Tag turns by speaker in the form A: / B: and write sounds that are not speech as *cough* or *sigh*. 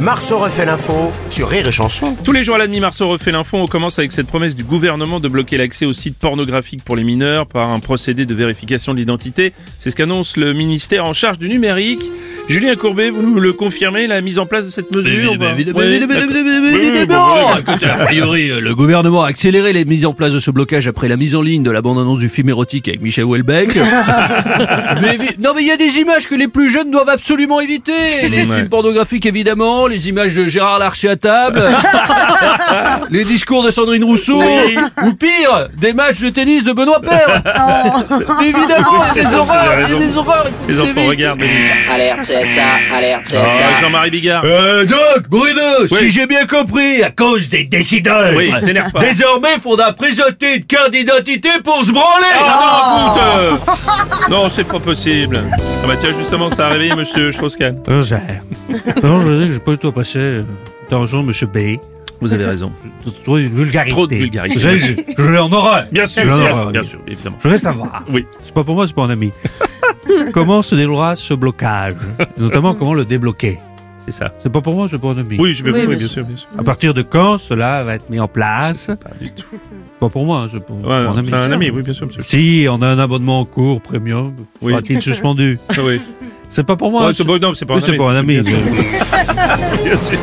A: Marceau refait l'info sur Rire et Chanson.
B: Tous les jours à la demi, Marceau refait l'info. On commence avec cette promesse du gouvernement de bloquer l'accès aux sites pornographiques pour les mineurs par un procédé de vérification de l'identité. C'est ce qu'annonce le ministère en charge du numérique. Julien Courbet, vous nous le confirmez, la mise en place de cette mesure
C: a priori, le gouvernement a accéléré les mises en place de ce blocage après la mise en ligne de la bande-annonce du film érotique avec Michel Houellebecq. *laughs* mais non, mais il y a des images que les plus jeunes doivent absolument éviter. Les
B: Ouais.
C: films pornographiques, évidemment, les images de Gérard Larcher à table, *laughs* les discours de Sandrine Rousseau, ou pire, des matchs de tennis de Benoît Père. évidemment, il y a des horreurs, il y a des horreurs.
B: Les enfants regardent.
D: Alerte CSA, alerte
B: Ah,
D: CSA.
B: Jean-Marie Bigard.
C: Euh, Doc, Bruno,
B: Oui.
C: si j'ai bien compris, à cause des décideurs,
B: Oui, t'énerve pas.
C: désormais, faudra présenter une carte d'identité pour se branler.
B: Ah, non, écoute, euh, Non, c'est pas possible. Ah bah tiens, justement, ça a réveillé monsieur Strauss-Kahn. *laughs*
E: Non, je dis que j'ai pas du tout apprécié. Attention, monsieur B.
B: Vous avez raison.
E: Trop de vulgarité.
B: Trop de vulgarité.
E: Je, je l'ai en horreur.
B: Bien sûr,
E: Je l'ai en
B: bien,
E: horreur,
B: bien sûr, évidemment.
E: Je voudrais savoir.
B: Oui.
E: C'est pas pour moi, c'est pour un ami. *laughs* comment se déroulera ce blocage Notamment, comment le débloquer?
B: C'est ça.
E: C'est pas pour moi, c'est pour un ami.
B: Oui, je vais oui, bien sûr, bien sûr.
E: À partir de quand cela va être mis en place?
B: Pas du tout.
E: C'est pas pour moi, c'est pour,
B: Ouais,
E: pour
B: non,
E: un ami.
B: c'est un ami, oui, bien sûr, monsieur.
E: Si on a un abonnement en cours premium,
B: Oui.
E: sera-t-il suspendu? *laughs*
B: Oui.
E: C'est pas pour moi.
B: Ouais, c'est bon, non, c'est pas
E: Oui,
B: un
E: c'est
B: ami.
E: pour un ami. *laughs*
B: Bien sûr. Bien sûr.